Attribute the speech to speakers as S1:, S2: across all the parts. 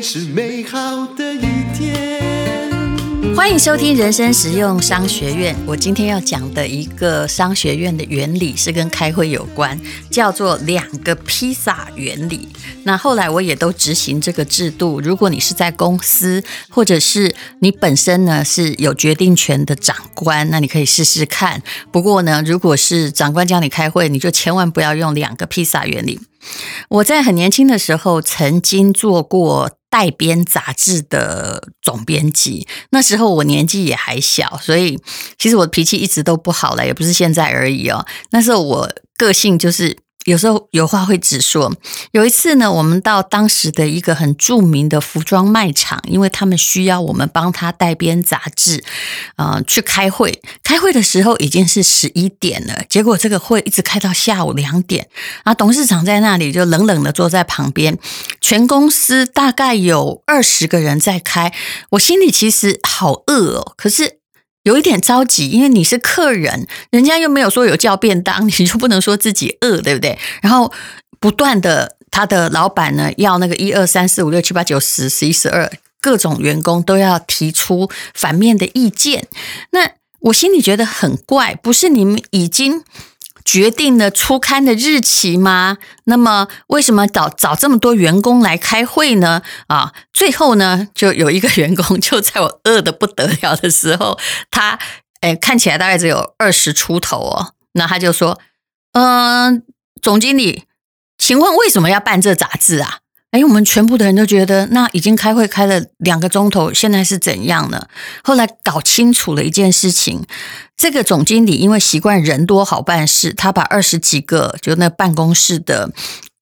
S1: 是美好的一天。
S2: 欢迎收听人生实用商学院。我今天要讲的一个商学院的原理是跟开会有关，叫做两个披萨原理。那后来我也都执行这个制度。如果你是在公司，或者是你本身呢是有决定权的长官，那你可以试试看。不过呢，如果是长官叫你开会，你就千万不要用两个披萨原理。我在很年轻的时候曾经做过。代编杂志的总编辑，那时候我年纪也还小，所以其实我脾气一直都不好了，也不是现在而已哦。那时候我个性就是。有时候有话会直说。有一次呢，我们到当时的一个很著名的服装卖场，因为他们需要我们帮他代编杂志，呃，去开会。开会的时候已经是十一点了，结果这个会一直开到下午两点。啊，董事长在那里就冷冷的坐在旁边，全公司大概有二十个人在开，我心里其实好饿哦，可是。有一点着急，因为你是客人，人家又没有说有叫便当，你就不能说自己饿，对不对？然后不断的，他的老板呢要那个一二三四五六七八九十十一十二，各种员工都要提出反面的意见，那我心里觉得很怪，不是你们已经。决定了出刊的日期吗？那么为什么找找这么多员工来开会呢？啊，最后呢，就有一个员工就在我饿得不得了的时候，他诶看起来大概只有二十出头哦，那他就说：“嗯、总经理，请问为什么要办这杂志啊？”哎，我们全部的人都觉得，那已经开会开了两个钟头，现在是怎样呢？后来搞清楚了一件事情，这个总经理因为习惯人多好办事，他把二十几个就那办公室的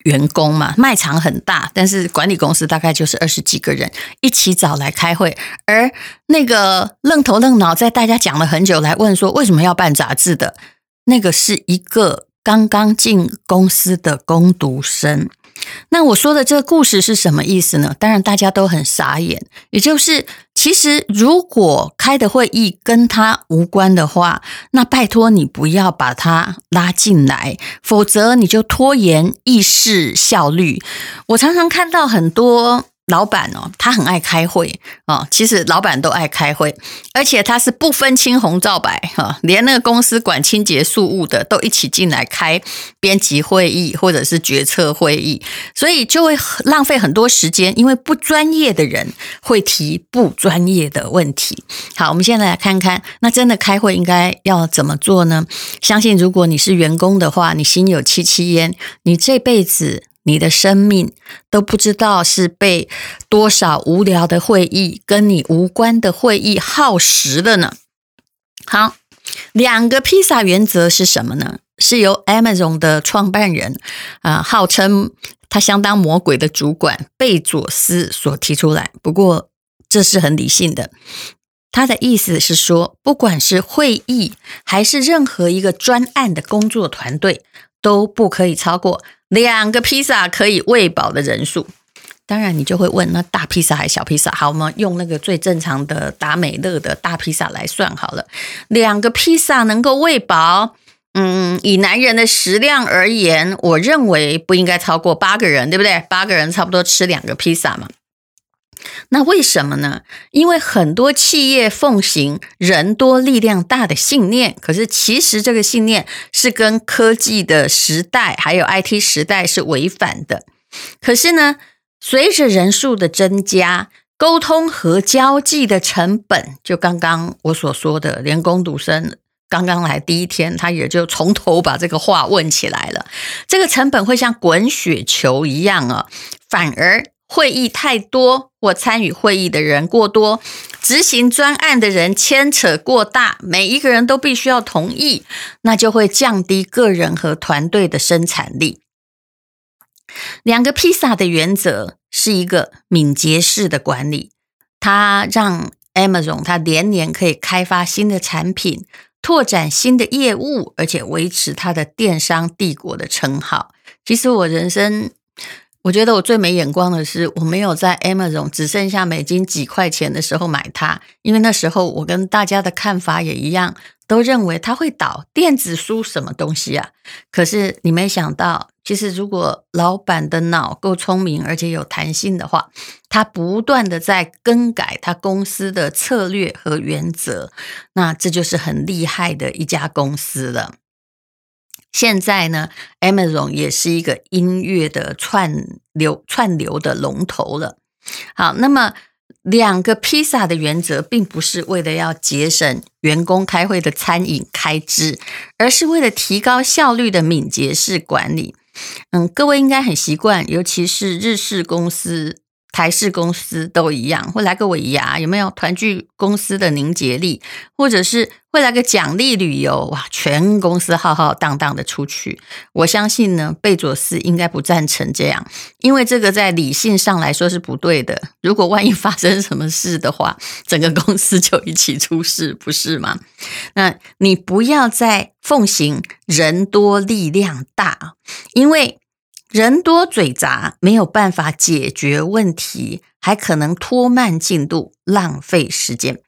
S2: 员工嘛，卖场很大，但是管理公司大概就是二十几个人一起找来开会，而那个愣头愣脑在大家讲了很久来问说为什么要办杂志的，那个是一个刚刚进公司的工读生。那我说的这个故事是什么意思呢？当然大家都很傻眼。也就是，其实如果开的会议跟他无关的话，那拜托你不要把他拉进来，否则你就拖延议事效率。我常常看到很多。老板哦，他很爱开会哦。其实老板都爱开会，而且他是不分青红皂白哈，连那个公司管清洁事务的都一起进来开编辑会议或者是决策会议，所以就会浪费很多时间，因为不专业的人会提不专业的问题。好，我们现在来看看，那真的开会应该要怎么做呢？相信如果你是员工的话，你心有戚戚焉，你这辈子。你的生命都不知道是被多少无聊的会议、跟你无关的会议耗时了呢？好，两个披萨原则是什么呢？是由 Amazon 的创办人啊、号称他相当魔鬼的主管贝佐斯所提出来。不过这是很理性的，他的意思是说，不管是会议还是任何一个专案的工作团队，都不可以超过。两个披萨可以喂饱的人数，当然你就会问，那大披萨还是小披萨？好，我们用那个最正常的达美乐的大披萨来算好了。两个披萨能够喂饱，嗯，以男人的食量而言，我认为不应该超过八个人，对不对？八个人差不多吃两个披萨嘛。那为什么呢？因为很多企业奉行人多力量大的信念，可是其实这个信念是跟科技的时代还有 IT 时代是违反的。可是呢，随着人数的增加，沟通和交际的成本，就刚刚我所说的，连工读生刚刚来第一天，他也就从头把这个话问起来了。这个成本会像滚雪球一样啊，反而。会议太多，或参与会议的人过多，执行专案的人牵扯过大，每一个人都必须要同意，那就会降低个人和团队的生产力。两个披萨的原则是一个敏捷式的管理，它让 Amazon 它连年可以开发新的产品，拓展新的业务，而且维持它的电商帝国的称号。其实我人生。我觉得我最没眼光的是，我没有在 Amazon 只剩下美金几块钱的时候买它，因为那时候我跟大家的看法也一样，都认为它会倒。电子书什么东西啊？可是你没想到，其实如果老板的脑够聪明，而且有弹性的话，他不断的在更改他公司的策略和原则，那这就是很厉害的一家公司了。现在呢，Amazon 也是一个音乐的串流串流的龙头了。好，那么两个披萨的原则，并不是为了要节省员工开会的餐饮开支，而是为了提高效率的敏捷式管理。嗯，各位应该很习惯，尤其是日式公司。台式公司都一样，会来个尾牙，有没有团聚公司的凝结力？或者是会来个奖励旅游，哇，全公司浩浩荡荡的出去。我相信呢，贝佐斯应该不赞成这样，因为这个在理性上来说是不对的。如果万一发生什么事的话，整个公司就一起出事，不是吗？那你不要再奉行人多力量大，因为。人多嘴杂，没有办法解决问题，还可能拖慢进度，浪费时间。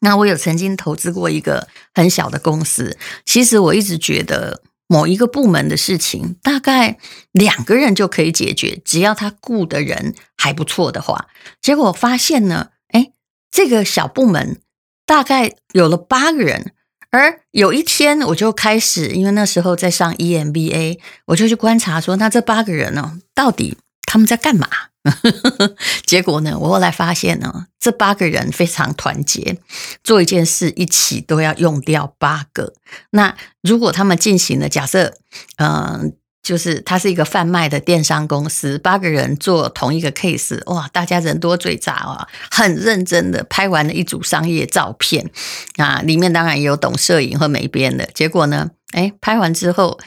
S2: 那我有曾经投资过一个很小的公司，其实我一直觉得某一个部门的事情，大概两个人就可以解决，只要他雇的人还不错的话。结果发现呢，诶，这个小部门大概有了八个人。而有一天，我就开始，因为那时候在上 EMBA，我就去观察说，那这八个人呢，到底他们在干嘛？结果呢，我后来发现呢，这八个人非常团结，做一件事一起都要用掉八个。那如果他们进行了，假设，嗯、就是它是一个贩卖的电商公司，八个人做同一个 case，哇，大家人多嘴杂啊，很认真的拍完了一组商业照片啊，里面当然也有懂摄影和美编的。结果呢，哎，拍完之后，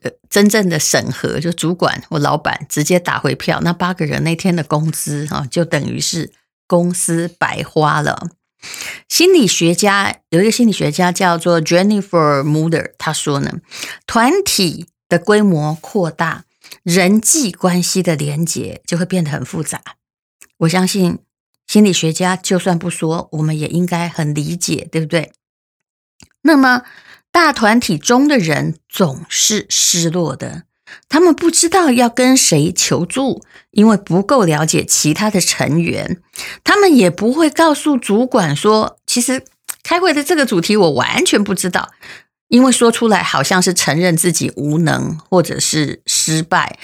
S2: 呃，真正的审核就主管或老板直接打回票，那八个人那天的工资啊，就等于是公司白花了。心理学家有一个心理学家叫做 Jennifer Muller，他说呢，团体。的规模扩大，人际关系的连结就会变得很复杂。我相信心理学家就算不说，我们也应该很理解，对不对？那么大团体中的人总是失落的，他们不知道要跟谁求助，因为不够了解其他的成员，他们也不会告诉主管说，其实开会的这个主题我完全不知道。因为说出来好像是承认自己无能或者是失败，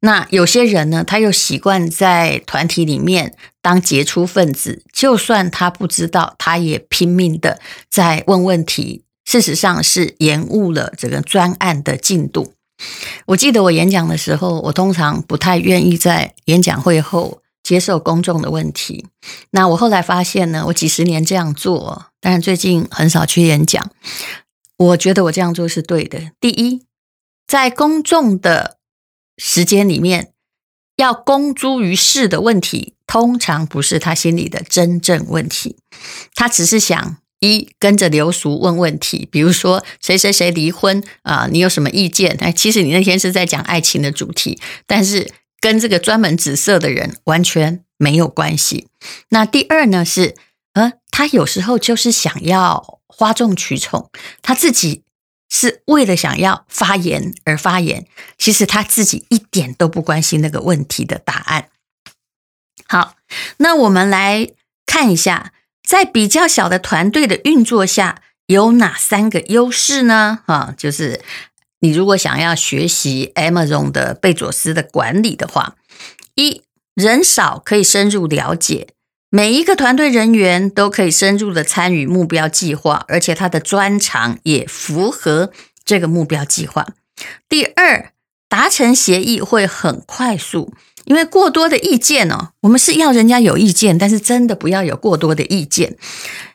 S2: 那有些人呢，他又习惯在团体里面当杰出分子，就算他不知道，他也拼命的在问问题，事实上是延误了这个专案的进度。我记得我演讲的时候，我通常不太愿意在演讲会后接受公众的问题。那我后来发现呢，我几十年这样做，但是最近很少去演讲。我觉得我这样做是对的。第一，在公众的时间里面，要公诸于世的问题，通常不是他心里的真正问题。他只是想一跟着流俗问问题，比如说谁谁谁离婚啊，你有什么意见？哎，其实你那天是在讲爱情的主题，但是跟这个专门紫色的人完全没有关系。那第二呢是，呃，他有时候就是想要。哗众取宠，他自己是为了想要发言而发言，其实他自己一点都不关心那个问题的答案。好，那我们来看一下，在比较小的团队的运作下，有哪三个优势呢？啊，就是你如果想要学习 Amazon 的贝佐斯的管理的话，一，人少可以深入了解。每一个团队人员都可以深入的参与目标计划，而且他的专长也符合这个目标计划。第二，达成协议会很快速，因为过多的意见哦，我们是要人家有意见，但是真的不要有过多的意见，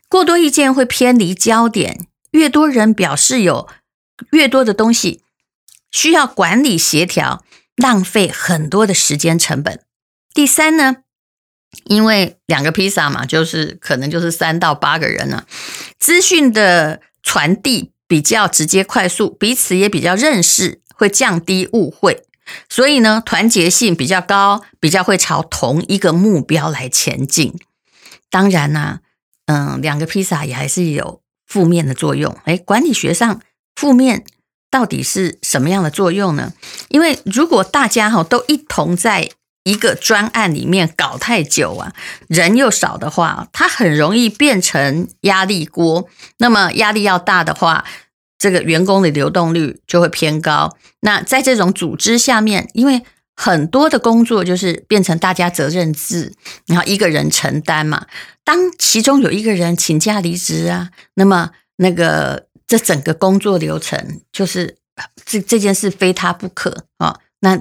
S2: 过多意见会偏离焦点。越多人表示有越多的东西需要管理协调，浪费很多的时间成本。第三呢？因为两个披萨嘛，就是可能就是三到八个人呢，资讯的传递比较直接快速，彼此也比较认识，会降低误会，所以呢，团结性比较高，比较会朝同一个目标来前进。当然呢，嗯，两个披萨也还是有负面的作用。诶，管理学上负面到底是什么样的作用呢？因为如果大家哈都一同在一个专案里面搞太久啊，人又少的话，它很容易变成压力锅。那么压力要大的话，这个员工的流动率就会偏高。那在这种组织下面，因为很多的工作就是变成大家责任制，然后一个人承担嘛。当其中有一个人请假离职啊，那么那个这整个工作流程就是这这件事非他不可啊。那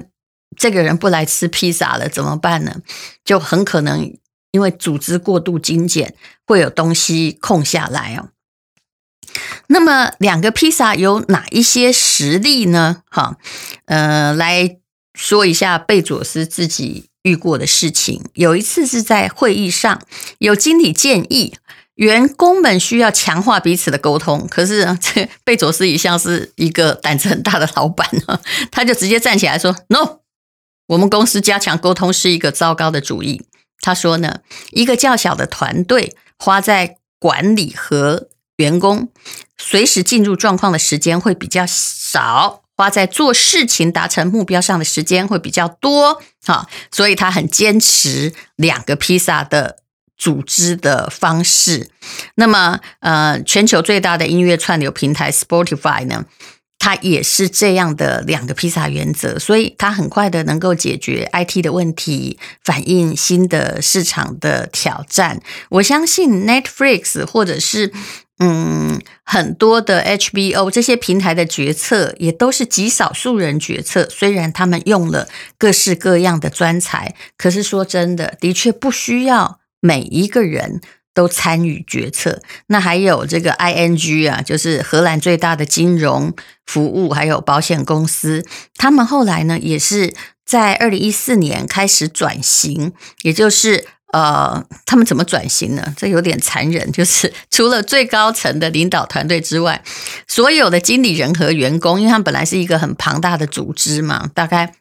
S2: 这个人不来吃披萨了怎么办呢？就很可能因为组织过度精简，会有东西空下来哦。那么两个披萨有哪一些实例呢？哈，呃，来说一下贝佐斯自己遇过的事情。有一次是在会议上，有经理建议员工们需要强化彼此的沟通，可是 这贝佐斯一向是一个胆子很大的老板呢，他就直接站起来说：“No，我们公司加强沟通是一个糟糕的主意。”他说呢，一个较小的团队花在管理和员工随时进入状况的时间会比较少，花在做事情、达成目标上的时间会比较多。哈，所以他很坚持两个披萨的组织的方式。那么，呃，全球最大的音乐串流平台 Spotify 呢，它也是这样的两个披萨原则，所以它很快的能够解决 IT 的问题，反映新的市场的挑战。我相信 Netflix 或者是。嗯，很多的 HBO 这些平台的决策也都是极少数人决策。虽然他们用了各式各样的专才，可是说真的，的确不需要每一个人都参与决策。那还有这个 ING 啊，就是荷兰最大的金融服务还有保险公司，他们后来呢也是在二零一四年开始转型，也就是。呃，他们怎么转型呢？这有点残忍，就是 除了最高层的领导团队之外，所有的经理人和员工，因为他们本来是一个很庞大的组织嘛，大概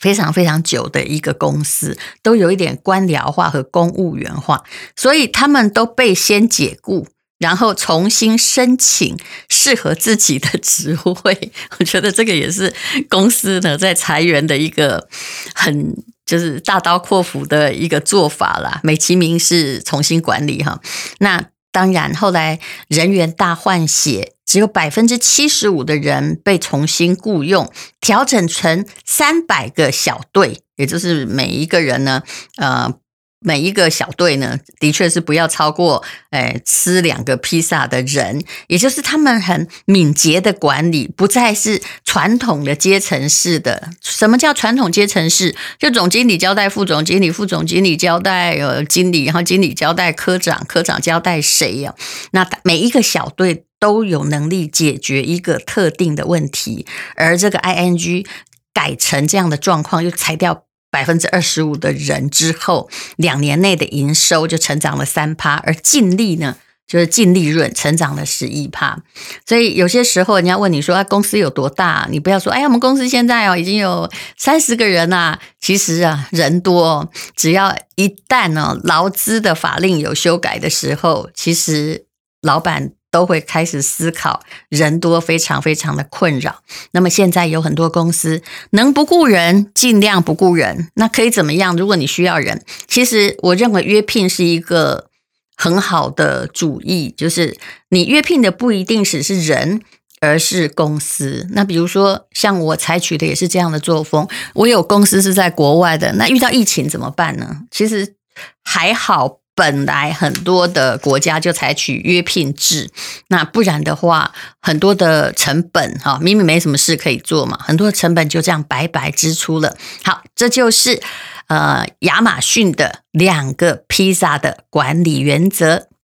S2: 非常非常久的一个公司，都有一点官僚化和公务员化，所以他们都被先解雇。然后重新申请适合自己的职位，我觉得这个也是公司呢在裁员的一个很就是大刀阔斧的一个做法啦。美其名是重新管理哈，那当然后来人员大换血，只有百分之七十五的人被重新雇佣，调整成三百个小队，也就是每一个人呢，呃。每一个小队呢，的确是不要超过，诶，吃两个披萨的人，也就是他们很敏捷的管理，不再是传统的阶层式的。什么叫传统阶层式？就总经理交代副总经理，副总经理交代呃经理，然后经理交代科长，科长交代谁呀？那每一个小队都有能力解决一个特定的问题，而这个 ING 改成这样的状况，又裁掉。百分之二十五的人之后，两年内的营收就成长了三趴，而净利呢，就是净利润成长了十一趴。所以有些时候人家问你说，啊，公司有多大？你不要说，哎呀，我们公司现在哦已经有三十个人啦。其实啊，人多，只要一旦呢劳资的法令有修改的时候，其实老板。都会开始思考，人多非常非常的困扰。那么现在有很多公司能不雇人尽量不雇人，那可以怎么样？如果你需要人，其实我认为约聘是一个很好的主意，就是你约聘的不一定只是人，而是公司。那比如说像我采取的也是这样的作风，我有公司是在国外的，那遇到疫情怎么办呢？其实还好。本来很多的国家就采取约聘制，那不然的话，很多的成本哈，明明没什么事可以做嘛，很多的成本就这样白白支出了。好，这就是呃亚马逊的两个披萨的管理原则。